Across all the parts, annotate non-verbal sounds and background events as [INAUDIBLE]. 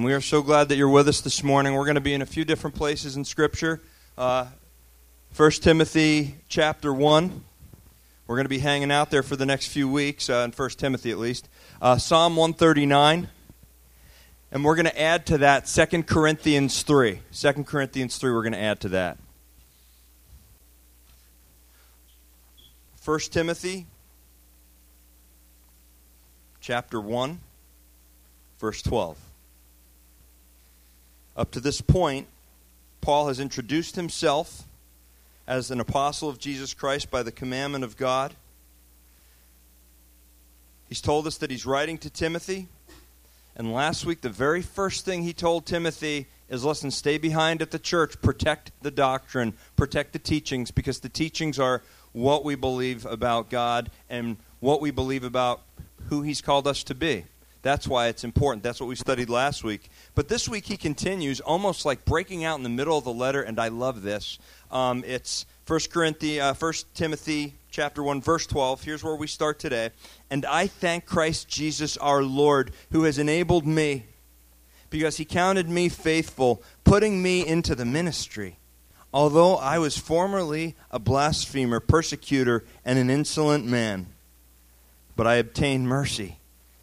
We are so glad that you're with us this morning. We're going to be in a few different places in Scripture. Uh, 1 Timothy chapter 1. We're going to be hanging out there for the next few weeks, uh, in 1 Timothy at least. Uh, Psalm 139. And we're going to add to that 2 Corinthians 3. 2 Corinthians 3, we're going to add to that. 1 Timothy chapter 1, verse 12. Up to this point, Paul has introduced himself as an apostle of Jesus Christ by the commandment of God. He's told us that he's writing to Timothy. And last week, the very first thing he told Timothy is listen, stay behind at the church, protect the doctrine, protect the teachings, because the teachings are what we believe about God and what we believe about who he's called us to be. That's why it's important. That's what we studied last week. But this week he continues, almost like breaking out in the middle of the letter, and I love this. Um, it's 1 Corinthians, uh, 1 Timothy chapter 1, verse 12. Here's where we start today. And I thank Christ Jesus our Lord, who has enabled me, because he counted me faithful, putting me into the ministry. Although I was formerly a blasphemer, persecutor, and an insolent man, but I obtained mercy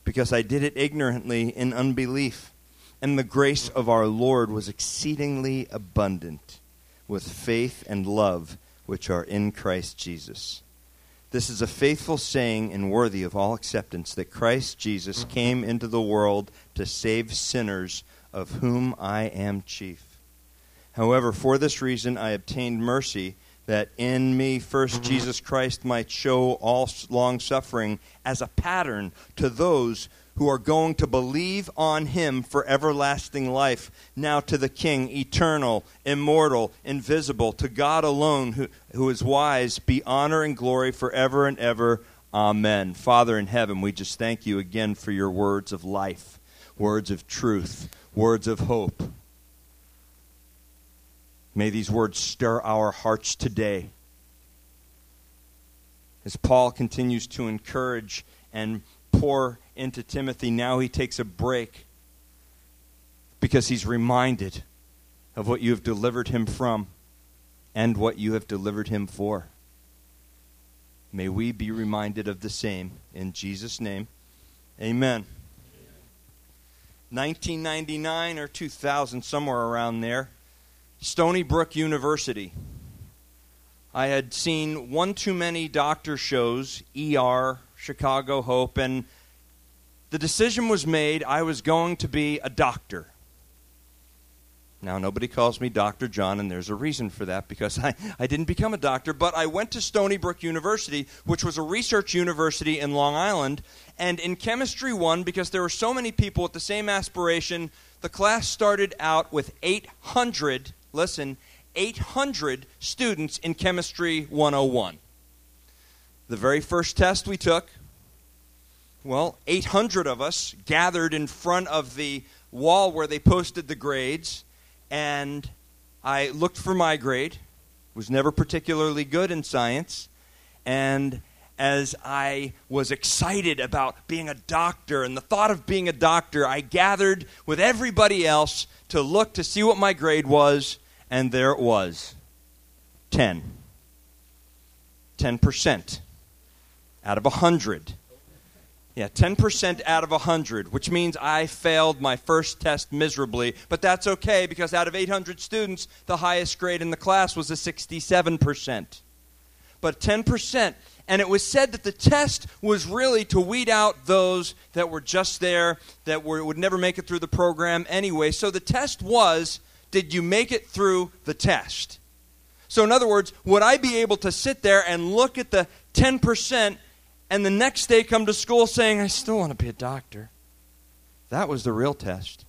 because I did it ignorantly in unbelief. And the grace of our Lord was exceedingly abundant with faith and love which are in Christ Jesus. This is a faithful saying and worthy of all acceptance that Christ Jesus came into the world to save sinners, of whom I am chief. However, for this reason I obtained mercy that in me first mm-hmm. Jesus Christ might show all long suffering as a pattern to those who are going to believe on him for everlasting life. Now to the King, eternal, immortal, invisible, to God alone, who, who is wise, be honor and glory forever and ever. Amen. Father in heaven, we just thank you again for your words of life, words of truth, words of hope. May these words stir our hearts today. As Paul continues to encourage and pour into Timothy, now he takes a break because he's reminded of what you have delivered him from and what you have delivered him for. May we be reminded of the same. In Jesus' name, amen. 1999 or 2000, somewhere around there, Stony Brook University. I had seen one too many doctor shows, ER, Chicago Hope, and the decision was made I was going to be a doctor. Now, nobody calls me Dr. John, and there's a reason for that because I, [LAUGHS] I didn't become a doctor, but I went to Stony Brook University, which was a research university in Long Island. And in Chemistry 1, because there were so many people with the same aspiration, the class started out with 800 listen, 800 students in Chemistry 101. The very first test we took, well, 800 of us gathered in front of the wall where they posted the grades, and I looked for my grade. Was never particularly good in science, and as I was excited about being a doctor and the thought of being a doctor, I gathered with everybody else to look to see what my grade was and there it was 10. 10% out of 100. Yeah, 10% out of 100, which means I failed my first test miserably. But that's okay because out of 800 students, the highest grade in the class was a 67%. But 10%. And it was said that the test was really to weed out those that were just there, that were, would never make it through the program anyway. So the test was did you make it through the test? So, in other words, would I be able to sit there and look at the 10% and the next day come to school saying, I still want to be a doctor? That was the real test.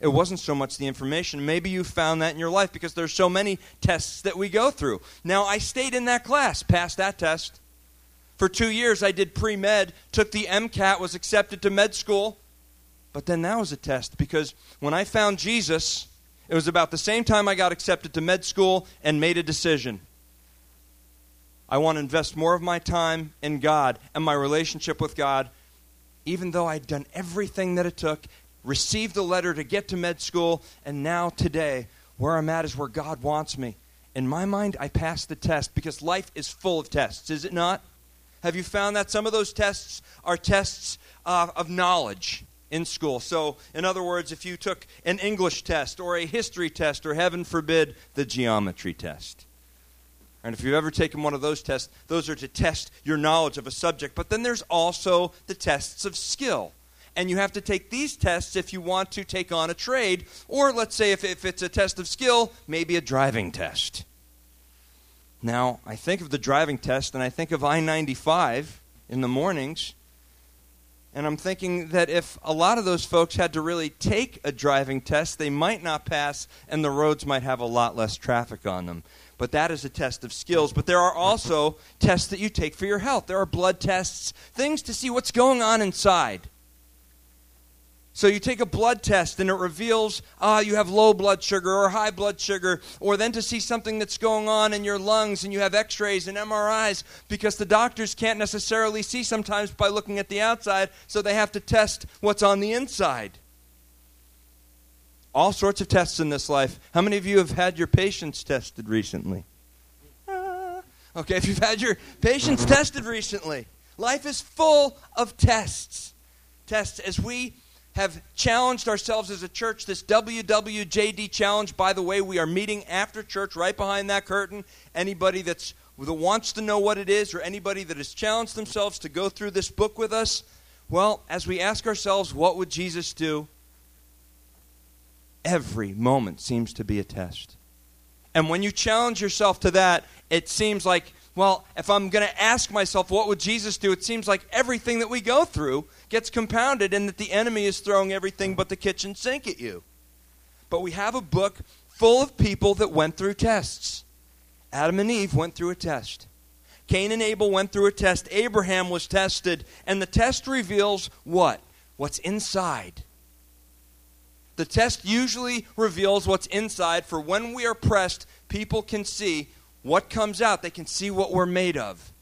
It wasn't so much the information. Maybe you found that in your life because there's so many tests that we go through. Now, I stayed in that class, passed that test. For two years, I did pre med, took the MCAT, was accepted to med school. But then that was a test because when I found Jesus, it was about the same time I got accepted to med school and made a decision. I want to invest more of my time in God and my relationship with God, even though I'd done everything that it took received the letter to get to med school, and now today, where I'm at is where God wants me. In my mind, I passed the test because life is full of tests, is it not? Have you found that some of those tests are tests uh, of knowledge in school? So, in other words, if you took an English test or a history test or, heaven forbid, the geometry test. And if you've ever taken one of those tests, those are to test your knowledge of a subject. But then there's also the tests of skill. And you have to take these tests if you want to take on a trade. Or let's say if, if it's a test of skill, maybe a driving test. Now, I think of the driving test and I think of I 95 in the mornings. And I'm thinking that if a lot of those folks had to really take a driving test, they might not pass and the roads might have a lot less traffic on them. But that is a test of skills. But there are also tests that you take for your health. There are blood tests, things to see what's going on inside. So you take a blood test and it reveals ah you have low blood sugar or high blood sugar or then to see something that's going on in your lungs and you have x-rays and MRIs because the doctors can't necessarily see sometimes by looking at the outside so they have to test what's on the inside. All sorts of tests in this life. How many of you have had your patience tested recently? Ah. Okay, if you've had your patience tested recently, life is full of tests. Tests as we have challenged ourselves as a church. This WWJD challenge, by the way, we are meeting after church right behind that curtain. Anybody that's that wants to know what it is, or anybody that has challenged themselves to go through this book with us, well, as we ask ourselves, what would Jesus do? Every moment seems to be a test. And when you challenge yourself to that, it seems like well, if I'm going to ask myself, what would Jesus do? It seems like everything that we go through gets compounded and that the enemy is throwing everything but the kitchen sink at you. But we have a book full of people that went through tests. Adam and Eve went through a test. Cain and Abel went through a test. Abraham was tested. And the test reveals what? What's inside. The test usually reveals what's inside, for when we are pressed, people can see what comes out, they can see what we're made of.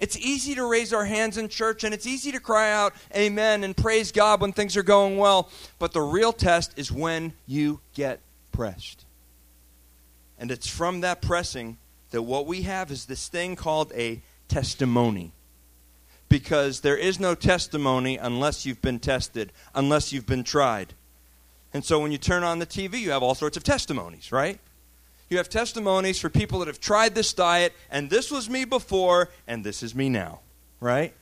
It's easy to raise our hands in church and it's easy to cry out amen and praise God when things are going well, but the real test is when you get pressed. And it's from that pressing that what we have is this thing called a testimony. Because there is no testimony unless you've been tested, unless you've been tried. And so when you turn on the TV, you have all sorts of testimonies, right? You have testimonies for people that have tried this diet, and this was me before, and this is me now, right?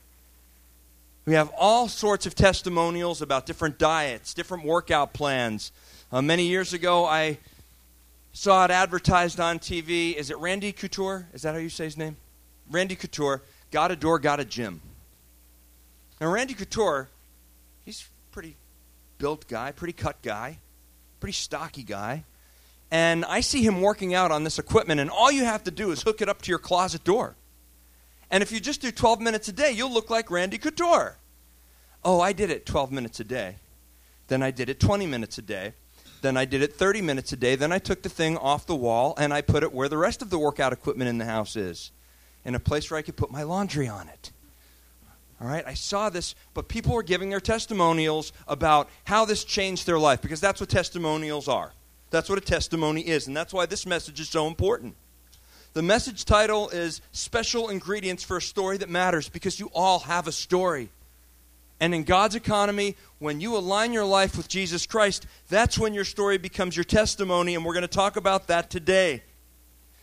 We have all sorts of testimonials about different diets, different workout plans. Uh, many years ago, I saw it advertised on TV. Is it Randy Couture? Is that how you say his name? Randy Couture. Got a door, got a gym. Now, Randy Couture, he's pretty built guy, pretty cut guy, pretty stocky guy and I see him working out on this equipment, and all you have to do is hook it up to your closet door. And if you just do 12 minutes a day, you'll look like Randy Couture. Oh, I did it 12 minutes a day. Then I did it 20 minutes a day. Then I did it 30 minutes a day. Then I took the thing off the wall and I put it where the rest of the workout equipment in the house is in a place where I could put my laundry on it. All right, I saw this, but people were giving their testimonials about how this changed their life because that's what testimonials are. That's what a testimony is, and that's why this message is so important. The message title is Special Ingredients for a Story That Matters because you all have a story. And in God's economy, when you align your life with Jesus Christ, that's when your story becomes your testimony, and we're going to talk about that today.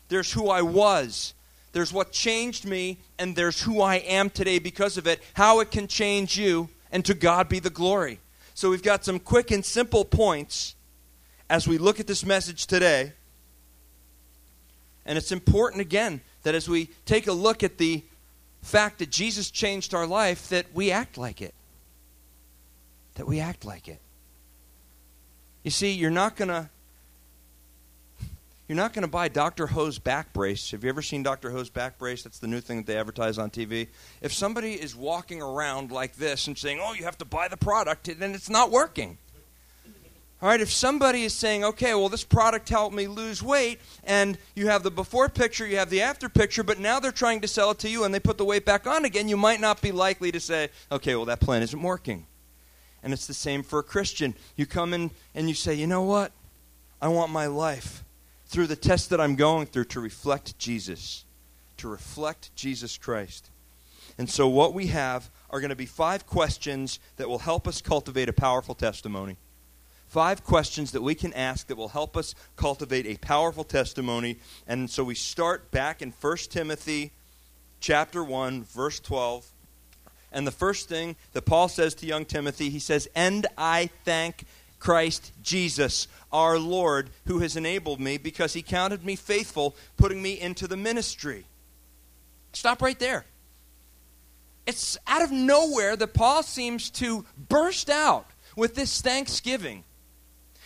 There's who I was, there's what changed me, and there's who I am today because of it, how it can change you, and to God be the glory. So we've got some quick and simple points as we look at this message today. And it's important, again, that as we take a look at the fact that Jesus changed our life, that we act like it. That we act like it. You see, you're not to. You're not going to buy Dr. Ho's back brace. Have you ever seen Dr. Ho's back brace? That's the new thing that they advertise on TV. If somebody is walking around like this and saying, "Oh, you have to buy the product," then it's not working. All right, if somebody is saying, okay, well, this product helped me lose weight, and you have the before picture, you have the after picture, but now they're trying to sell it to you and they put the weight back on again, you might not be likely to say, okay, well, that plan isn't working. And it's the same for a Christian. You come in and you say, you know what? I want my life through the test that I'm going through to reflect Jesus, to reflect Jesus Christ. And so, what we have are going to be five questions that will help us cultivate a powerful testimony. Five questions that we can ask that will help us cultivate a powerful testimony. And so we start back in 1 Timothy chapter 1, verse 12. And the first thing that Paul says to young Timothy, he says, And I thank Christ Jesus, our Lord, who has enabled me because he counted me faithful, putting me into the ministry. Stop right there. It's out of nowhere that Paul seems to burst out with this thanksgiving.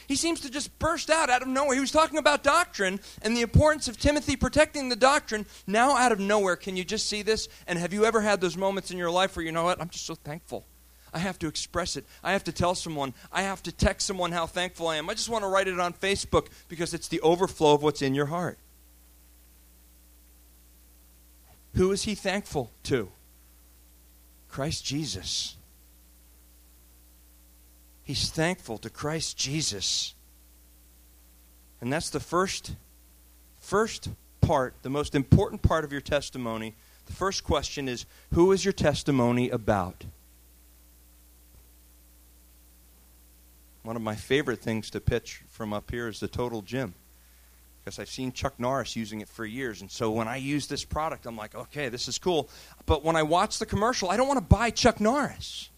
He seems to just burst out out of nowhere. He was talking about doctrine and the importance of Timothy protecting the doctrine. Now, out of nowhere, can you just see this? And have you ever had those moments in your life where you know what? I'm just so thankful. I have to express it. I have to tell someone. I have to text someone how thankful I am. I just want to write it on Facebook because it's the overflow of what's in your heart. Who is he thankful to? Christ Jesus. He's thankful to Christ Jesus. And that's the first first part, the most important part of your testimony. The first question is who is your testimony about? One of my favorite things to pitch from up here is the Total Gym. Because I've seen Chuck Norris using it for years. And so when I use this product, I'm like, okay, this is cool. But when I watch the commercial, I don't want to buy Chuck Norris.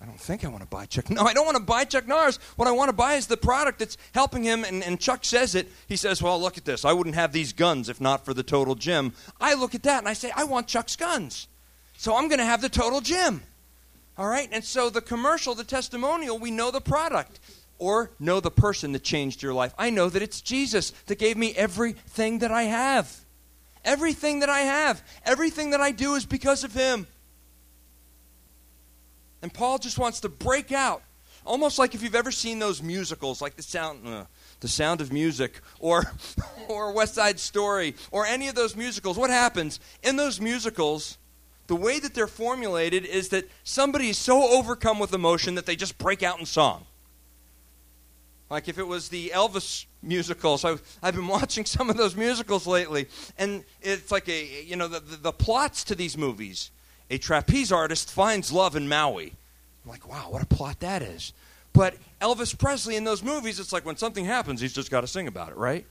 I don't think I want to buy Chuck. No, I don't want to buy Chuck Norris. What I want to buy is the product that's helping him. And, and Chuck says it. He says, Well, look at this. I wouldn't have these guns if not for the Total Gym. I look at that and I say, I want Chuck's guns. So I'm going to have the Total Gym. All right? And so the commercial, the testimonial, we know the product or know the person that changed your life. I know that it's Jesus that gave me everything that I have. Everything that I have, everything that I do is because of him. And Paul just wants to break out, almost like if you've ever seen those musicals, like the sound, uh, the Sound of Music, or [LAUGHS] or West Side Story, or any of those musicals. What happens in those musicals? the way that they're formulated is that somebody is so overcome with emotion that they just break out in song. Like if it was the Elvis musicals, I've, I've been [LAUGHS] watching some of those musicals lately, and it's like a, you know, the, the, the plots to these movies. A trapeze artist finds love in Maui. I'm like, wow, what a plot that is. But Elvis Presley in those movies, it's like when something happens, he's just got to sing about it, right?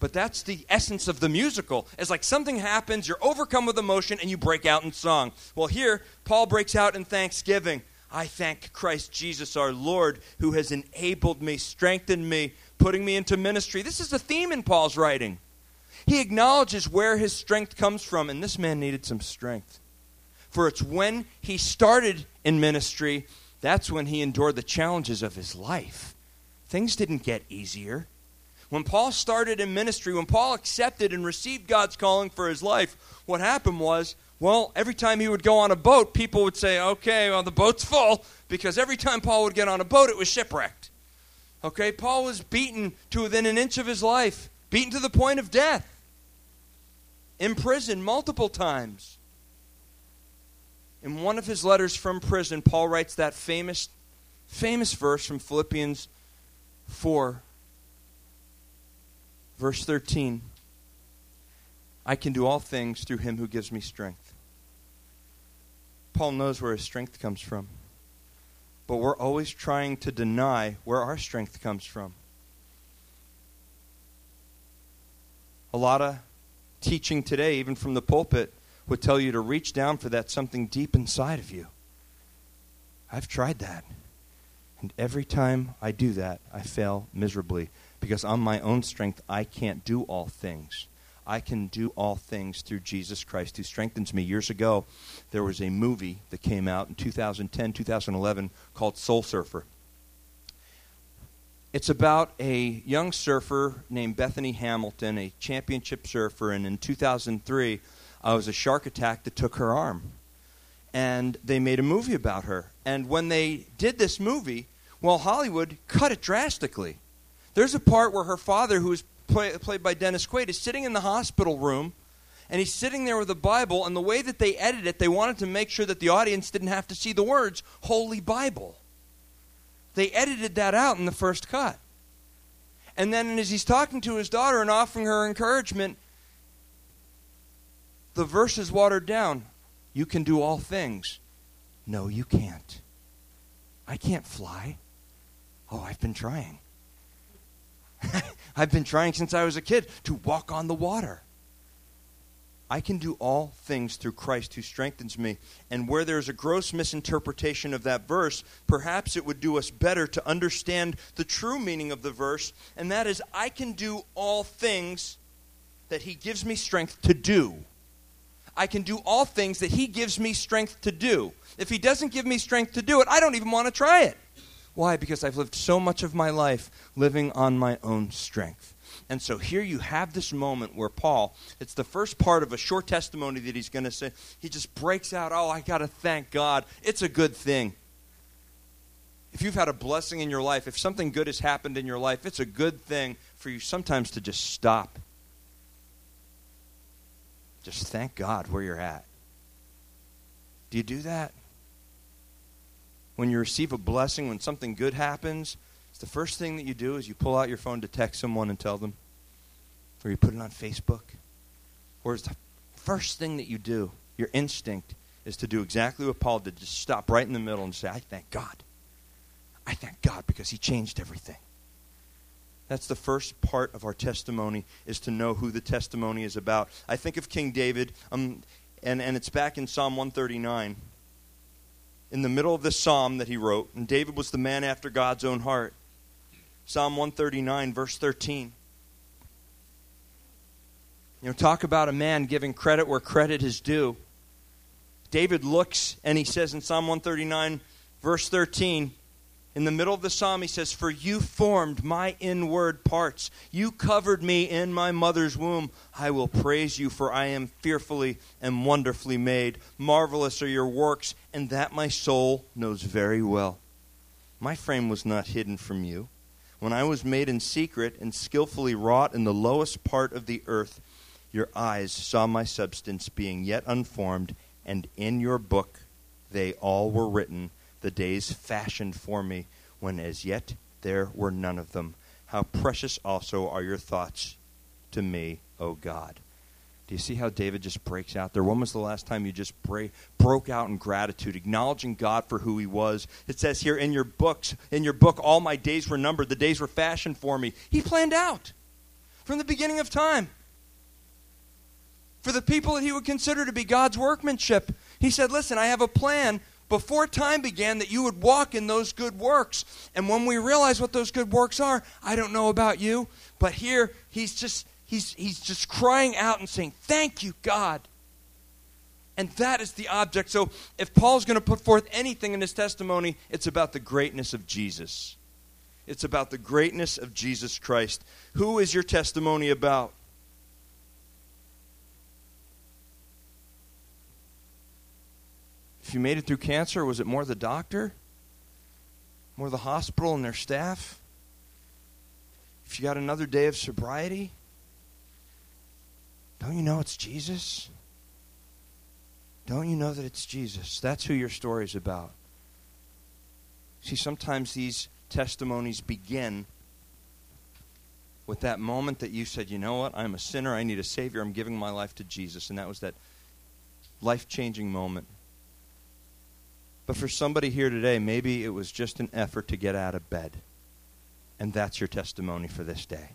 But that's the essence of the musical. It's like something happens, you're overcome with emotion, and you break out in song. Well, here, Paul breaks out in thanksgiving. I thank Christ Jesus our Lord who has enabled me, strengthened me, putting me into ministry. This is a theme in Paul's writing. He acknowledges where his strength comes from, and this man needed some strength. For it's when he started in ministry, that's when he endured the challenges of his life. Things didn't get easier. When Paul started in ministry, when Paul accepted and received God's calling for his life, what happened was, well, every time he would go on a boat, people would say, okay, well, the boat's full, because every time Paul would get on a boat, it was shipwrecked. Okay, Paul was beaten to within an inch of his life, beaten to the point of death, imprisoned multiple times. In one of his letters from prison, Paul writes that famous, famous verse from Philippians 4 Verse 13 I can do all things through him who gives me strength. Paul knows where his strength comes from. But we're always trying to deny where our strength comes from. A lot of teaching today, even from the pulpit, would tell you to reach down for that something deep inside of you. I've tried that. And every time I do that, I fail miserably because on my own strength, I can't do all things. I can do all things through Jesus Christ who strengthens me. Years ago, there was a movie that came out in 2010, 2011 called Soul Surfer. It's about a young surfer named Bethany Hamilton, a championship surfer, and in 2003, uh, was a shark attack that took her arm. And they made a movie about her. And when they did this movie, well, Hollywood cut it drastically. There's a part where her father, who is play, played by Dennis Quaid, is sitting in the hospital room, and he's sitting there with a Bible, and the way that they edited it, they wanted to make sure that the audience didn't have to see the words Holy Bible. They edited that out in the first cut. And then as he's talking to his daughter and offering her encouragement, the verse is watered down. You can do all things. No, you can't. I can't fly. Oh, I've been trying. [LAUGHS] I've been trying since I was a kid to walk on the water. I can do all things through Christ who strengthens me. And where there's a gross misinterpretation of that verse, perhaps it would do us better to understand the true meaning of the verse, and that is I can do all things that He gives me strength to do. I can do all things that He gives me strength to do. If He doesn't give me strength to do it, I don't even want to try it. Why? Because I've lived so much of my life living on my own strength. And so here you have this moment where Paul, it's the first part of a short testimony that he's going to say. He just breaks out, Oh, I got to thank God. It's a good thing. If you've had a blessing in your life, if something good has happened in your life, it's a good thing for you sometimes to just stop. Just thank God where you're at. Do you do that? When you receive a blessing, when something good happens, it's the first thing that you do is you pull out your phone to text someone and tell them, or you put it on Facebook, or is the first thing that you do, your instinct is to do exactly what Paul did, just stop right in the middle and say, I thank God. I thank God because he changed everything. That's the first part of our testimony is to know who the testimony is about. I think of King David, um, and, and it's back in Psalm 139. In the middle of this psalm that he wrote, and David was the man after God's own heart. Psalm 139, verse 13. You know, talk about a man giving credit where credit is due. David looks and he says in Psalm 139, verse 13, in the middle of the psalm, he says, For you formed my inward parts. You covered me in my mother's womb. I will praise you, for I am fearfully and wonderfully made. Marvelous are your works, and that my soul knows very well. My frame was not hidden from you when I was made in secret and skillfully wrought in the lowest part of the earth, your eyes saw my substance being yet unformed, and in your book they all were written, the days fashioned for me, when as yet there were none of them. How precious also are your thoughts to me, O God. Do you see how David just breaks out there? When was the last time you just break, broke out in gratitude, acknowledging God for who he was? It says here in your books, in your book, all my days were numbered, the days were fashioned for me. He planned out from the beginning of time. For the people that he would consider to be God's workmanship, he said, Listen, I have a plan before time began that you would walk in those good works. And when we realize what those good works are, I don't know about you, but here he's just he's, he's just crying out and saying, Thank you, God. And that is the object. So if Paul's going to put forth anything in his testimony, it's about the greatness of Jesus. It's about the greatness of Jesus Christ. Who is your testimony about? If you made it through cancer, was it more the doctor? More the hospital and their staff? If you got another day of sobriety? Don't you know it's Jesus? Don't you know that it's Jesus? That's who your story is about. See, sometimes these testimonies begin with that moment that you said, you know what, I'm a sinner, I need a Savior, I'm giving my life to Jesus. And that was that life changing moment. But for somebody here today, maybe it was just an effort to get out of bed. And that's your testimony for this day.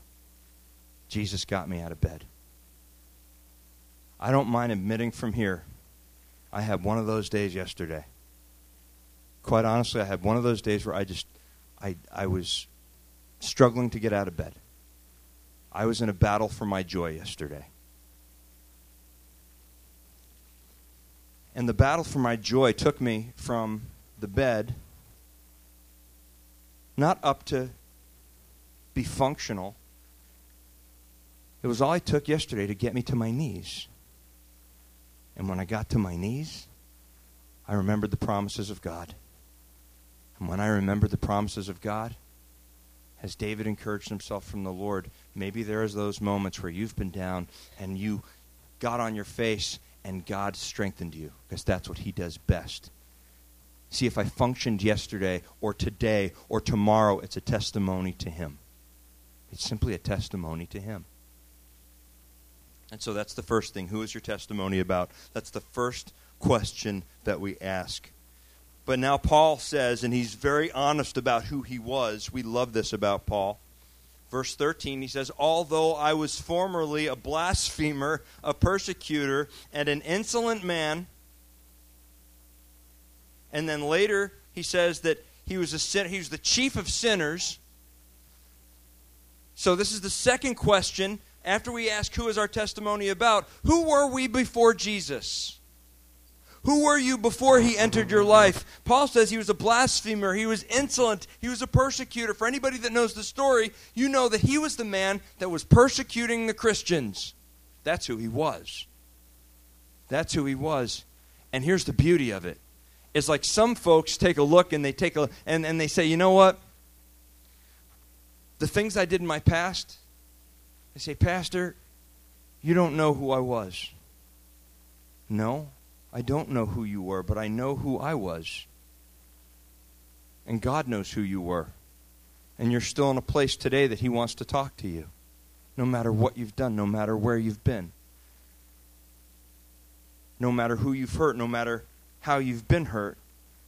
Jesus got me out of bed. I don't mind admitting from here, I had one of those days yesterday. Quite honestly, I had one of those days where I just, I, I was struggling to get out of bed. I was in a battle for my joy yesterday. And the battle for my joy took me from the bed, not up to be functional. It was all I took yesterday to get me to my knees. And when I got to my knees, I remembered the promises of God. And when I remembered the promises of God, as David encouraged himself from the Lord, maybe there is those moments where you've been down and you got on your face and God strengthened you because that's what He does best. See, if I functioned yesterday or today or tomorrow, it's a testimony to Him. It's simply a testimony to Him. And so that's the first thing. Who is your testimony about? That's the first question that we ask. But now Paul says, and he's very honest about who he was. We love this about Paul. Verse 13, he says, Although I was formerly a blasphemer, a persecutor, and an insolent man, and then later he says that he was, a sin- he was the chief of sinners. So this is the second question. After we ask who is our testimony about, who were we before Jesus? Who were you before he entered your life? Paul says he was a blasphemer, he was insolent, he was a persecutor. For anybody that knows the story, you know that he was the man that was persecuting the Christians. That's who he was. That's who he was. And here's the beauty of it. It's like some folks take a look and they take a and, and they say, you know what? The things I did in my past, they say, Pastor, you don't know who I was. No, I don't know who you were, but I know who I was. And God knows who you were. And you're still in a place today that He wants to talk to you, no matter what you've done, no matter where you've been, no matter who you've hurt, no matter how you've been hurt.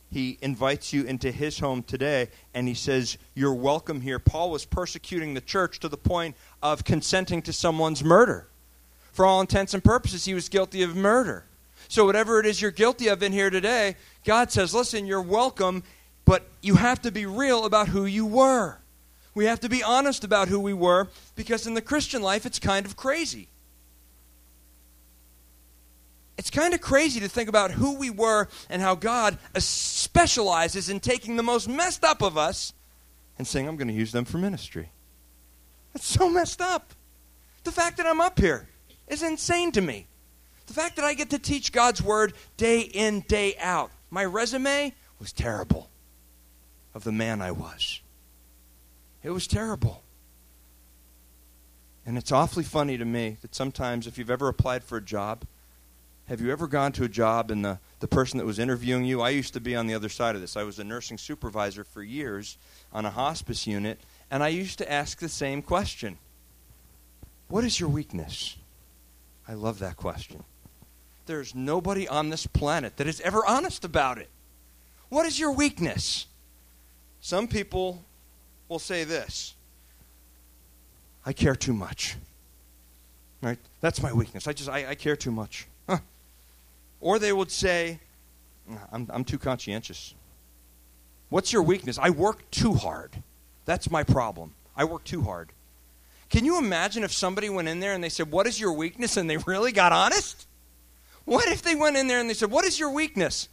He invites you into his home today and he says, You're welcome here. Paul was persecuting the church to the point of consenting to someone's murder. For all intents and purposes, he was guilty of murder. So, whatever it is you're guilty of in here today, God says, listen, you're welcome, but you have to be real about who you were. We have to be honest about who we were because in the Christian life, it's kind of crazy. It's kind of crazy to think about who we were and how God specializes in taking the most messed up of us and saying, I'm going to use them for ministry. That's so messed up. The fact that I'm up here is insane to me. The fact that I get to teach God's word day in, day out. My resume was terrible of the man I was. It was terrible. And it's awfully funny to me that sometimes, if you've ever applied for a job, have you ever gone to a job and the, the person that was interviewing you? I used to be on the other side of this. I was a nursing supervisor for years on a hospice unit, and I used to ask the same question What is your weakness? I love that question. There's nobody on this planet that is ever honest about it. What is your weakness? Some people will say this I care too much. Right? That's my weakness. I just, I, I care too much. Huh. Or they would say, I'm, I'm too conscientious. What's your weakness? I work too hard. That's my problem. I work too hard. Can you imagine if somebody went in there and they said, What is your weakness? and they [LAUGHS] really got honest? What if they went in there and they said, What is your weakness?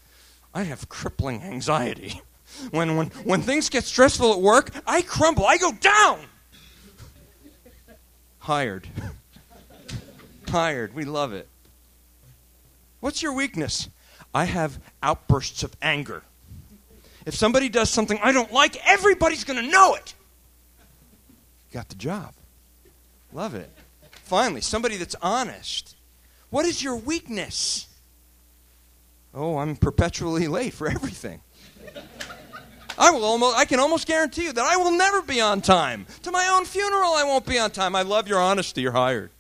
I have crippling anxiety. When, when, when things get stressful at work, I crumble, I go down. Hired. [LAUGHS] Hired. We love it. What's your weakness? I have outbursts of anger. If somebody does something I don't like, everybody's going to know it. Got the job. Love it. Finally, somebody that's honest. What is your weakness? Oh, I'm perpetually late for everything. I will almost I can almost guarantee you that I will never be on time. To my own funeral I won't be on time. I love your honesty. You're hired.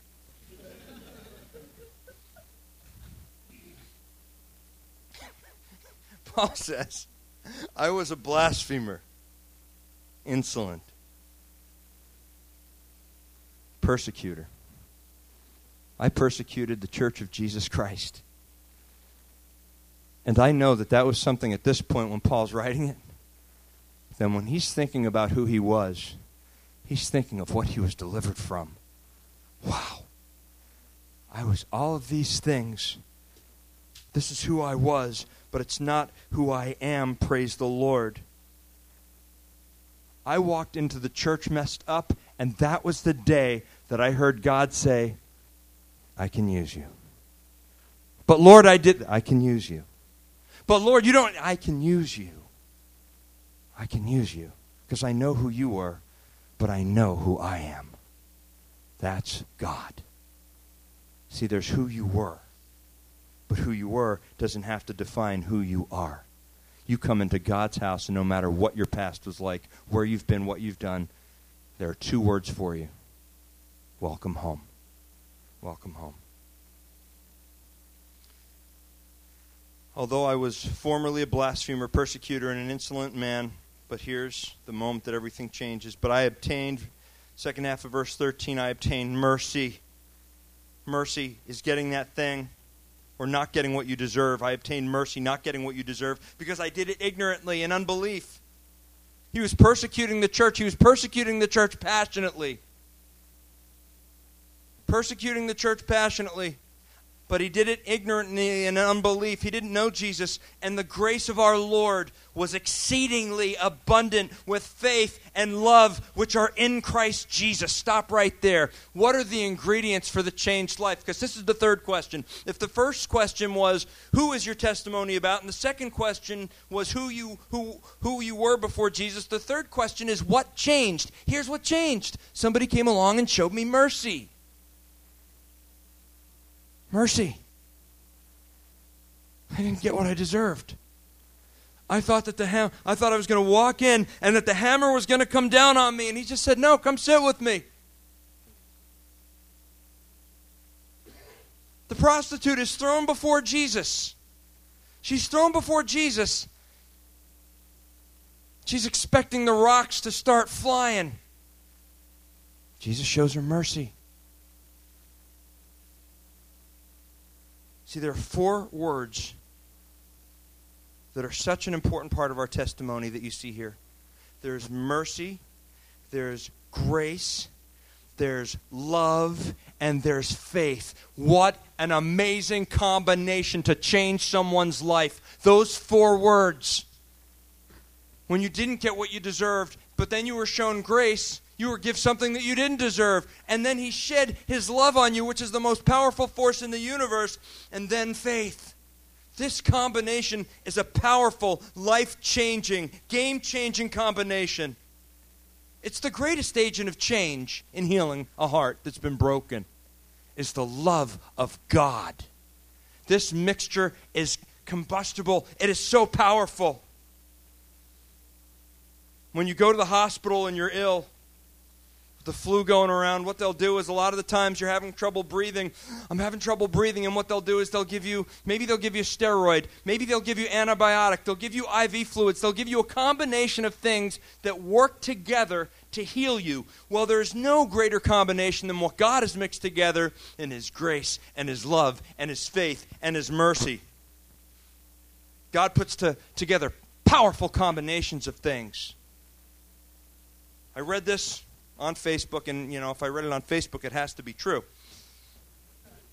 [LAUGHS] Paul says, I was a blasphemer, insolent, persecutor. I persecuted the church of Jesus Christ. And I know that that was something at this point when Paul's writing it, then when he's thinking about who he was, he's thinking of what he was delivered from. Wow. I was all of these things. This is who I was, but it's not who I am, praise the Lord. I walked into the church messed up, and that was the day that I heard God say, I can use you. But Lord, I did. I can use you. But Lord, you don't. I can use you. I can use you because I know who you are, but I know who I am. That's God. See, there's who you were. But who you were doesn't have to define who you are. You come into God's house, and no matter what your past was like, where you've been, what you've done, there are two words for you welcome home. Welcome home. Although I was formerly a blasphemer, persecutor, and an insolent man, but here's the moment that everything changes. But I obtained, second half of verse 13, I obtained mercy. Mercy is getting that thing or not getting what you deserve. I obtained mercy, not getting what you deserve, because I did it ignorantly in unbelief. He was persecuting the church. He was persecuting the church passionately. Persecuting the church passionately but he did it ignorantly and unbelief. He didn't know Jesus, and the grace of our Lord was exceedingly abundant with faith and love which are in Christ Jesus. Stop right there. What are the ingredients for the changed life? Because this is the third question. If the first question was who is your testimony about, and the second question was who you who who you were before Jesus, the third question is what changed? Here's what changed. Somebody came along and showed me mercy. Mercy. I didn't get what I deserved. I thought that the ham- I thought I was going to walk in and that the hammer was going to come down on me and he just said, "No, come sit with me." The prostitute is thrown before Jesus. She's thrown before Jesus. She's expecting the rocks to start flying. Jesus shows her mercy. See, there are four words that are such an important part of our testimony that you see here there's mercy, there's grace, there's love, and there's faith. What an amazing combination to change someone's life. Those four words. When you didn't get what you deserved, but then you were shown grace, you were given something that you didn't deserve. And then he shed his love on you, which is the most powerful force in the universe. And then faith. This combination is a powerful, life changing, game changing combination. It's the greatest agent of change in healing a heart that's been broken. Is the love of God. This mixture is combustible. It is so powerful. When you go to the hospital and you're ill, the flu going around, what they'll do is a lot of the times you're having trouble breathing. I'm having trouble breathing, and what they'll do is they'll give you maybe they'll give you a steroid, maybe they'll give you antibiotic, they'll give you IV fluids, they'll give you a combination of things that work together to heal you. Well, there's no greater combination than what God has mixed together in His grace and His love and His faith and His mercy. God puts to, together powerful combinations of things. I read this on Facebook, and you know, if I read it on Facebook, it has to be true.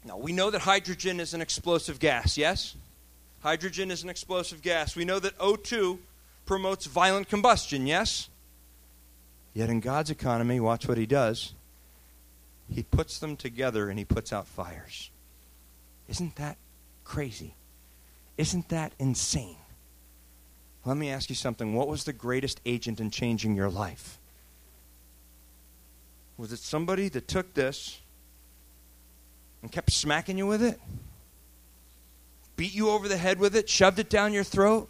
Now, we know that hydrogen is an explosive gas, yes? Hydrogen is an explosive gas. We know that O2 promotes violent combustion, yes? Yet in God's economy, watch what he does. He puts them together and he puts out fires. Isn't that crazy? Isn't that insane? Let me ask you something. What was the greatest agent in changing your life? Was it somebody that took this and kept smacking you with it? Beat you over the head with it? Shoved it down your throat?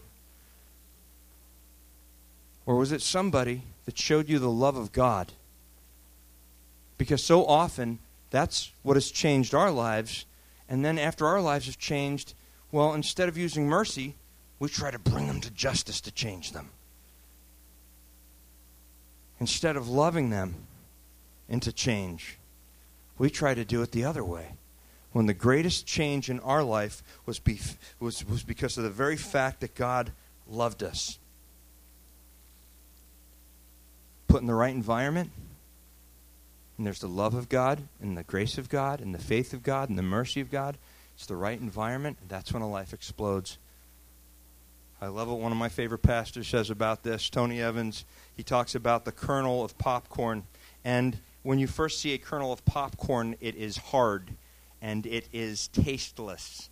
Or was it somebody that showed you the love of God? Because so often, that's what has changed our lives. And then after our lives have changed, well, instead of using mercy, we try to bring them to justice to change them. Instead of loving them, into change. We try to do it the other way. When the greatest change in our life was, be, was, was because of the very fact that God loved us. Put in the right environment, and there's the love of God, and the grace of God, and the faith of God, and the mercy of God. It's the right environment, and that's when a life explodes. I love what one of my favorite pastors says about this. Tony Evans, he talks about the kernel of popcorn. And when you first see a kernel of popcorn, it is hard and it is tasteless.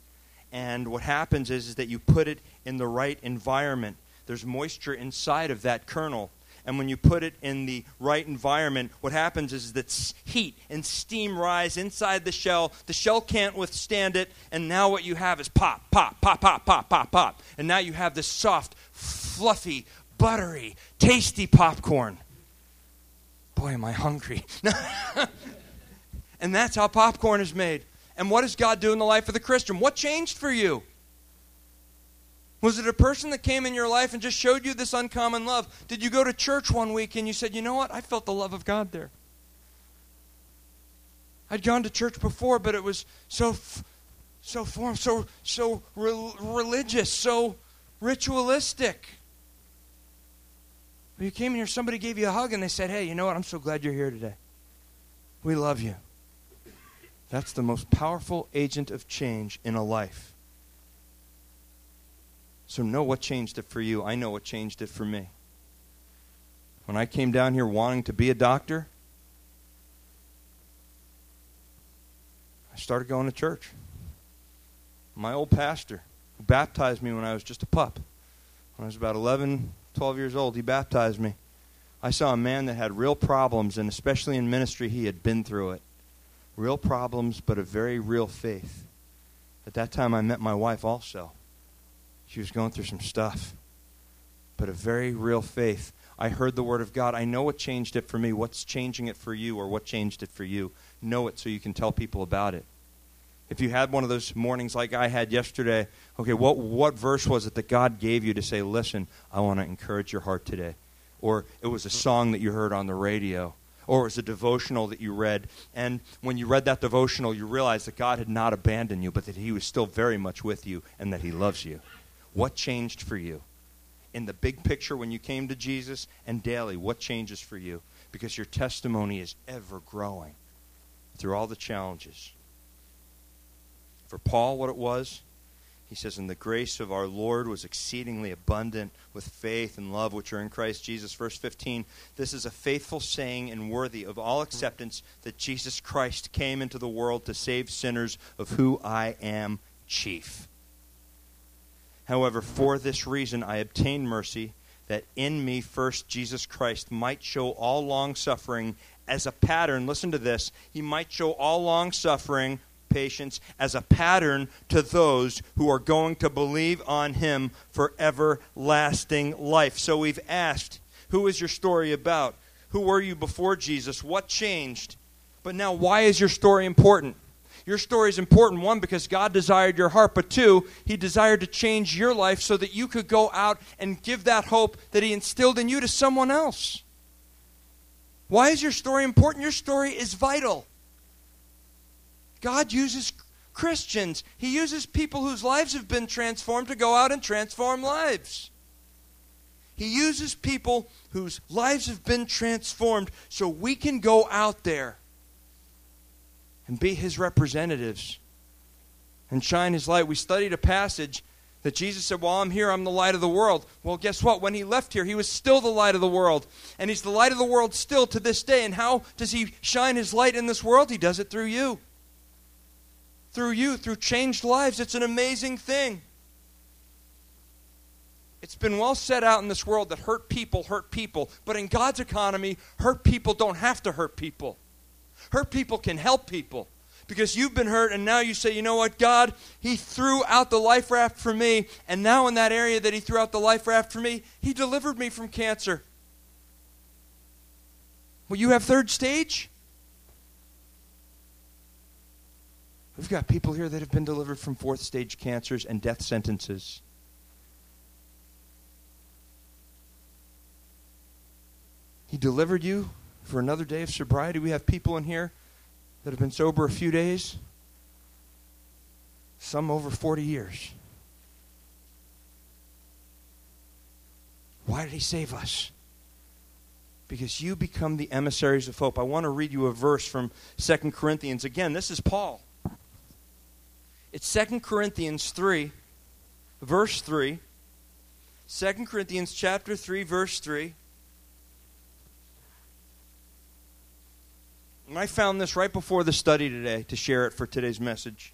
And what happens is, is that you put it in the right environment. There's moisture inside of that kernel. And when you put it in the right environment, what happens is that heat and steam rise inside the shell. The shell can't withstand it. And now what you have is pop, pop, pop, pop, pop, pop, pop. And now you have this soft, fluffy, buttery, tasty popcorn. Boy, am I hungry. [LAUGHS] and that's how popcorn is made. And what does God do in the life of the Christian? What changed for you? Was it a person that came in your life and just showed you this uncommon love? Did you go to church one week and you said, you know what? I felt the love of God there. I'd gone to church before, but it was so, so form, so so re- religious, so ritualistic. You came in here, somebody gave you a hug and they said, "Hey, you know what? I'm so glad you're here today. We love you." That's the most powerful agent of change in a life. So know what changed it for you. I know what changed it for me. When I came down here wanting to be a doctor, I started going to church. My old pastor, who baptized me when I was just a pup, when I was about 11, 12 years old, he baptized me. I saw a man that had real problems, and especially in ministry, he had been through it. Real problems, but a very real faith. At that time, I met my wife also. She was going through some stuff, but a very real faith. I heard the word of God. I know what changed it for me. What's changing it for you, or what changed it for you? Know it so you can tell people about it. If you had one of those mornings like I had yesterday, okay, what, what verse was it that God gave you to say, listen, I want to encourage your heart today? Or it was a song that you heard on the radio or it was a devotional that you read. And when you read that devotional, you realized that God had not abandoned you, but that He was still very much with you and that He loves you. What changed for you? In the big picture, when you came to Jesus, and daily, what changes for you? Because your testimony is ever growing through all the challenges. For Paul, what it was, he says, And the grace of our Lord was exceedingly abundant with faith and love which are in Christ Jesus. Verse 15 This is a faithful saying and worthy of all acceptance that Jesus Christ came into the world to save sinners, of who I am chief. However, for this reason I obtained mercy, that in me first Jesus Christ might show all long suffering as a pattern. Listen to this. He might show all long suffering, patience, as a pattern to those who are going to believe on him for everlasting life. So we've asked, who is your story about? Who were you before Jesus? What changed? But now, why is your story important? Your story is important, one, because God desired your heart, but two, He desired to change your life so that you could go out and give that hope that He instilled in you to someone else. Why is your story important? Your story is vital. God uses Christians, He uses people whose lives have been transformed to go out and transform lives. He uses people whose lives have been transformed so we can go out there and be his representatives and shine his light. We studied a passage that Jesus said, While I'm here, I'm the light of the world. Well, guess what? When he left here, he was still the light of the world. And he's the light of the world still to this day. And how does he shine his light in this world? He does it through you. Through you, through changed lives. It's an amazing thing. It's been well set out in this world that hurt people hurt people. But in God's economy, hurt people don't have to hurt people. Hurt people can help people because you've been hurt and now you say, you know what, God, He threw out the life raft for me, and now in that area that He threw out the life raft for me, He delivered me from cancer. Well, you have third stage? We've got people here that have been delivered from fourth stage cancers and death sentences. He delivered you for another day of sobriety. We have people in here that have been sober a few days, some over 40 years. Why did he save us? Because you become the emissaries of hope. I want to read you a verse from 2 Corinthians. Again, this is Paul. It's 2 Corinthians 3, verse 3. 2 Corinthians chapter 3, verse 3. And I found this right before the study today to share it for today's message.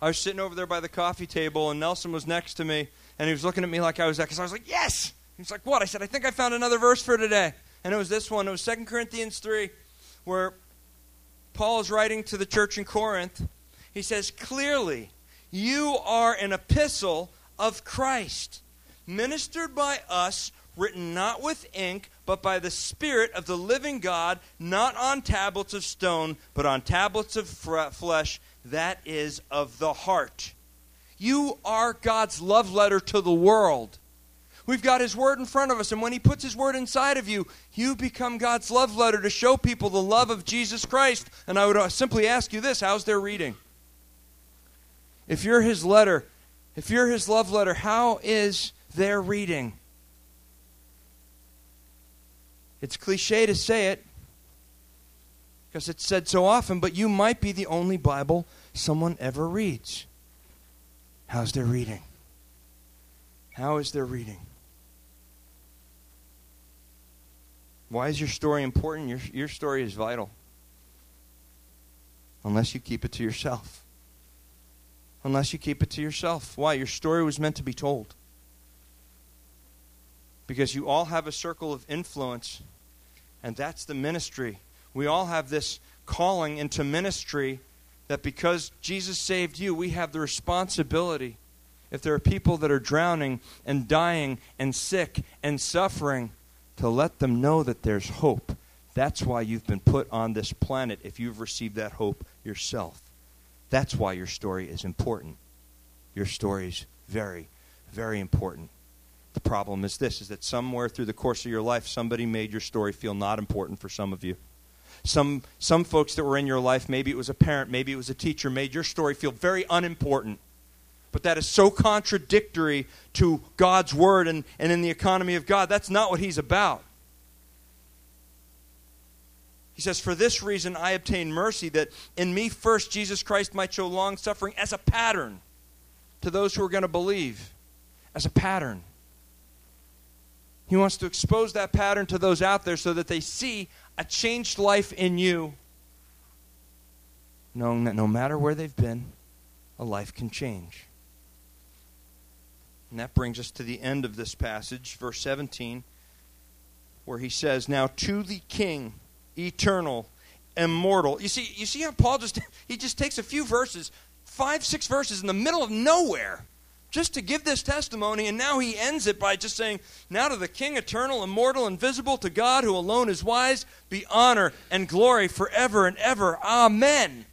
I was sitting over there by the coffee table, and Nelson was next to me, and he was looking at me like I was that because I was like, yes! He's like, What? I said, I think I found another verse for today. And it was this one. It was 2 Corinthians 3, where Paul is writing to the church in Corinth. He says, Clearly, you are an epistle of Christ, ministered by us, written not with ink, but by the Spirit of the living God, not on tablets of stone, but on tablets of flesh, that is of the heart. You are God's love letter to the world. We've got His Word in front of us, and when He puts His Word inside of you, you become God's love letter to show people the love of Jesus Christ. And I would uh, simply ask you this how's their reading? If you're His letter, if you're His love letter, how is their reading? It's cliche to say it because it's said so often, but you might be the only Bible someone ever reads. How's their reading? How is their reading? Why is your story important? Your, your story is vital. Unless you keep it to yourself. Unless you keep it to yourself. Why? Your story was meant to be told. Because you all have a circle of influence, and that's the ministry. We all have this calling into ministry that because Jesus saved you, we have the responsibility. If there are people that are drowning and dying and sick and suffering, to let them know that there's hope. That's why you've been put on this planet if you've received that hope yourself. That's why your story is important. Your story is very, very important. The problem is this is that somewhere through the course of your life somebody made your story feel not important for some of you. Some some folks that were in your life, maybe it was a parent, maybe it was a teacher, made your story feel very unimportant. But that is so contradictory to God's word and, and in the economy of God. That's not what he's about. He says, For this reason I obtain mercy, that in me first Jesus Christ might show long suffering as a pattern to those who are going to believe. As a pattern. He wants to expose that pattern to those out there so that they see a changed life in you, knowing that no matter where they've been, a life can change. And that brings us to the end of this passage, verse 17, where he says, Now to the King, eternal, immortal. You see, you see how Paul just [LAUGHS] he just takes a few verses, five, six verses in the middle of nowhere, just to give this testimony, and now he ends it by just saying, Now to the King, eternal, immortal, invisible, to God who alone is wise, be honor and glory forever and ever. Amen.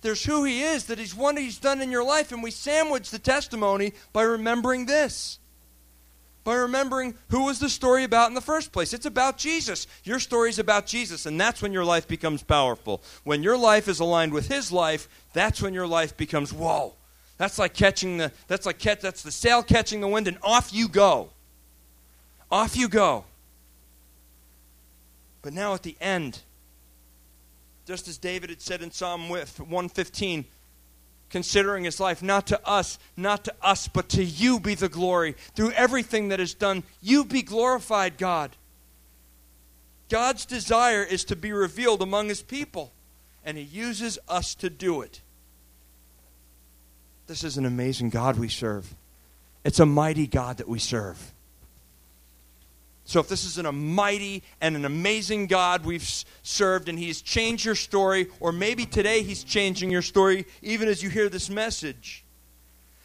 There's who he is, that he's one he's done in your life, and we sandwich the testimony by remembering this. By remembering who was the story about in the first place. It's about Jesus. Your story is about Jesus, and that's when your life becomes powerful. When your life is aligned with his life, that's when your life becomes whoa. That's like catching the that's like catch, that's the sail catching the wind and off you go. Off you go. But now at the end, just as David had said in Psalm 115, considering his life, not to us, not to us, but to you be the glory. Through everything that is done, you be glorified, God. God's desire is to be revealed among his people, and he uses us to do it. This is an amazing God we serve. It's a mighty God that we serve. So, if this is an, a mighty and an amazing God we've served and He's changed your story, or maybe today He's changing your story even as you hear this message,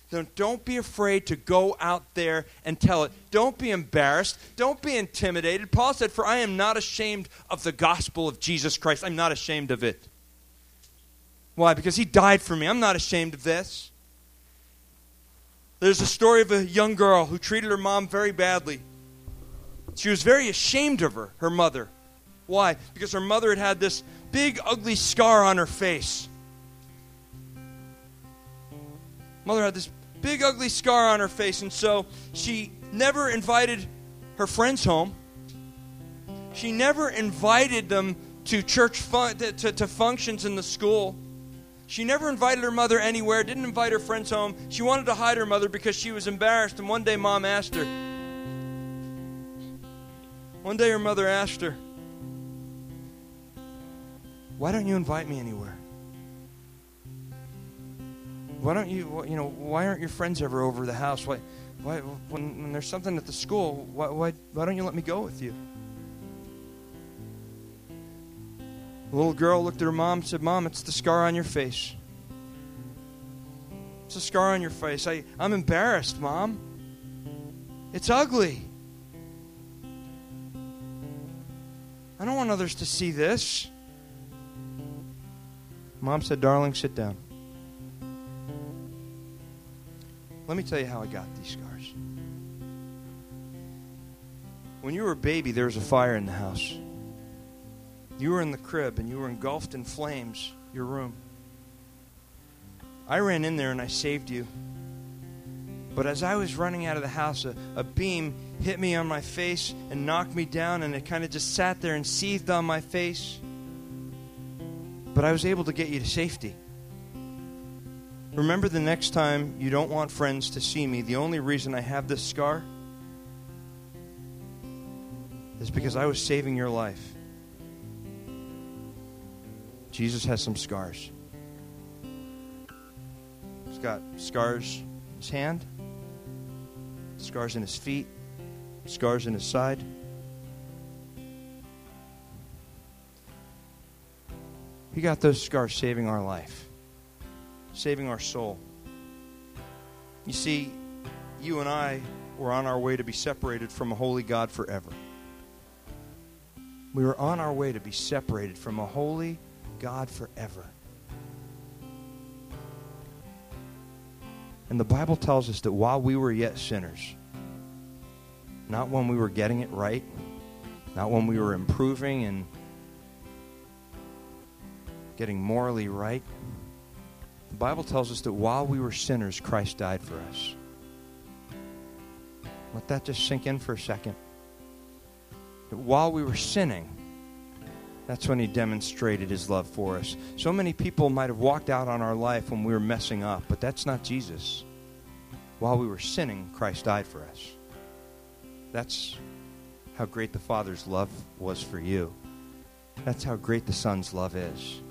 then don't be afraid to go out there and tell it. Don't be embarrassed. Don't be intimidated. Paul said, For I am not ashamed of the gospel of Jesus Christ. I'm not ashamed of it. Why? Because He died for me. I'm not ashamed of this. There's a story of a young girl who treated her mom very badly. She was very ashamed of her, her mother. Why? Because her mother had had this big, ugly scar on her face. Mother had this big, ugly scar on her face, and so she never invited her friends home. She never invited them to church fun- to, to, to functions in the school. She never invited her mother anywhere, didn't invite her friends home. She wanted to hide her mother because she was embarrassed. And one day, mom asked her, one day her mother asked her, Why don't you invite me anywhere? Why don't you, you know, why aren't your friends ever over the house? Why, Why, when, when there's something at the school, why, why, why don't you let me go with you? The little girl looked at her mom and said, Mom, it's the scar on your face. It's a scar on your face. I, I'm embarrassed, Mom. It's ugly. I don't want others to see this. Mom said, Darling, sit down. Let me tell you how I got these scars. When you were a baby, there was a fire in the house. You were in the crib and you were engulfed in flames, your room. I ran in there and I saved you. But as I was running out of the house, a, a beam hit me on my face and knocked me down, and it kind of just sat there and seethed on my face. But I was able to get you to safety. Remember the next time you don't want friends to see me, the only reason I have this scar is because I was saving your life. Jesus has some scars. He's got scars in his hand, scars in his feet, scars in his side. He got those scars saving our life saving our soul. You see, you and I were on our way to be separated from a holy God forever. We were on our way to be separated from a holy God forever. And the Bible tells us that while we were yet sinners, not when we were getting it right, not when we were improving and getting morally right, the Bible tells us that while we were sinners, Christ died for us. Let that just sink in for a second. That while we were sinning, that's when he demonstrated his love for us. So many people might have walked out on our life when we were messing up, but that's not Jesus. While we were sinning, Christ died for us. That's how great the Father's love was for you. That's how great the Son's love is.